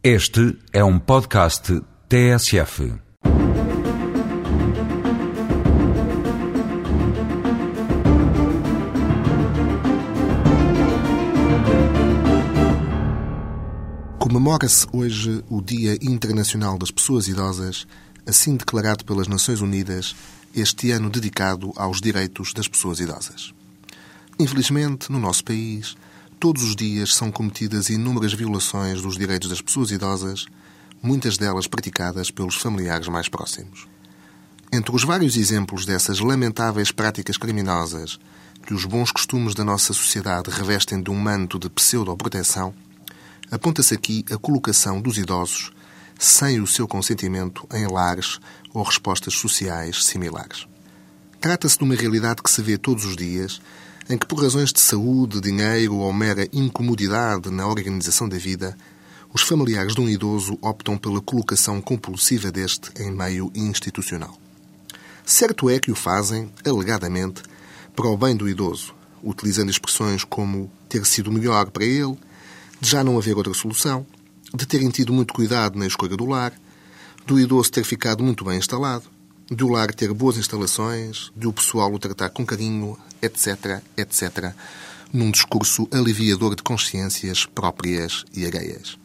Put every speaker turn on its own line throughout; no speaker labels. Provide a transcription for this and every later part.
Este é um podcast TSF.
Comemora-se hoje o Dia Internacional das Pessoas Idosas, assim declarado pelas Nações Unidas, este ano dedicado aos direitos das pessoas idosas. Infelizmente, no nosso país, todos os dias são cometidas inúmeras violações dos direitos das pessoas idosas, muitas delas praticadas pelos familiares mais próximos. Entre os vários exemplos dessas lamentáveis práticas criminosas que os bons costumes da nossa sociedade revestem de um manto de pseudo-proteção, aponta-se aqui a colocação dos idosos sem o seu consentimento em lares ou respostas sociais similares. Trata-se de uma realidade que se vê todos os dias, em que, por razões de saúde, dinheiro ou mera incomodidade na organização da vida, os familiares de um idoso optam pela colocação compulsiva deste em meio institucional. Certo é que o fazem, alegadamente, para o bem do idoso, utilizando expressões como ter sido melhor para ele, de já não haver outra solução, de terem tido muito cuidado na escolha do lar, do idoso ter ficado muito bem instalado, de o lar ter boas instalações, de o pessoal o tratar com carinho, etc., etc., num discurso aliviador de consciências próprias e alheias.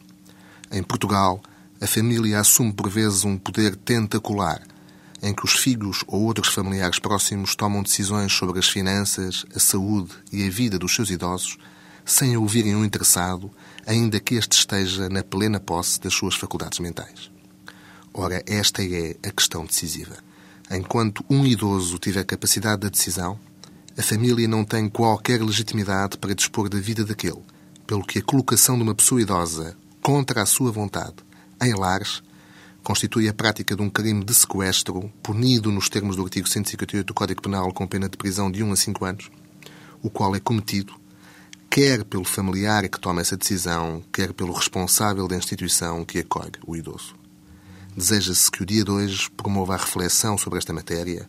Em Portugal, a família assume por vezes um poder tentacular, em que os filhos ou outros familiares próximos tomam decisões sobre as finanças, a saúde e a vida dos seus idosos sem ouvirem um interessado, ainda que este esteja na plena posse das suas faculdades mentais. Ora, esta é a questão decisiva. Enquanto um idoso tiver capacidade de decisão, a família não tem qualquer legitimidade para dispor da vida daquele, pelo que a colocação de uma pessoa idosa contra a sua vontade em lares constitui a prática de um crime de sequestro punido nos termos do artigo 158 do Código Penal com pena de prisão de 1 a 5 anos, o qual é cometido quer pelo familiar que toma essa decisão, quer pelo responsável da instituição que acolhe o idoso. Deseja-se que o dia de hoje promova a reflexão sobre esta matéria,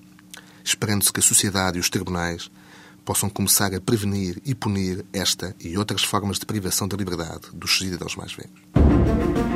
esperando-se que a sociedade e os tribunais possam começar a prevenir e punir esta e outras formas de privação da liberdade dos cidadãos mais velhos.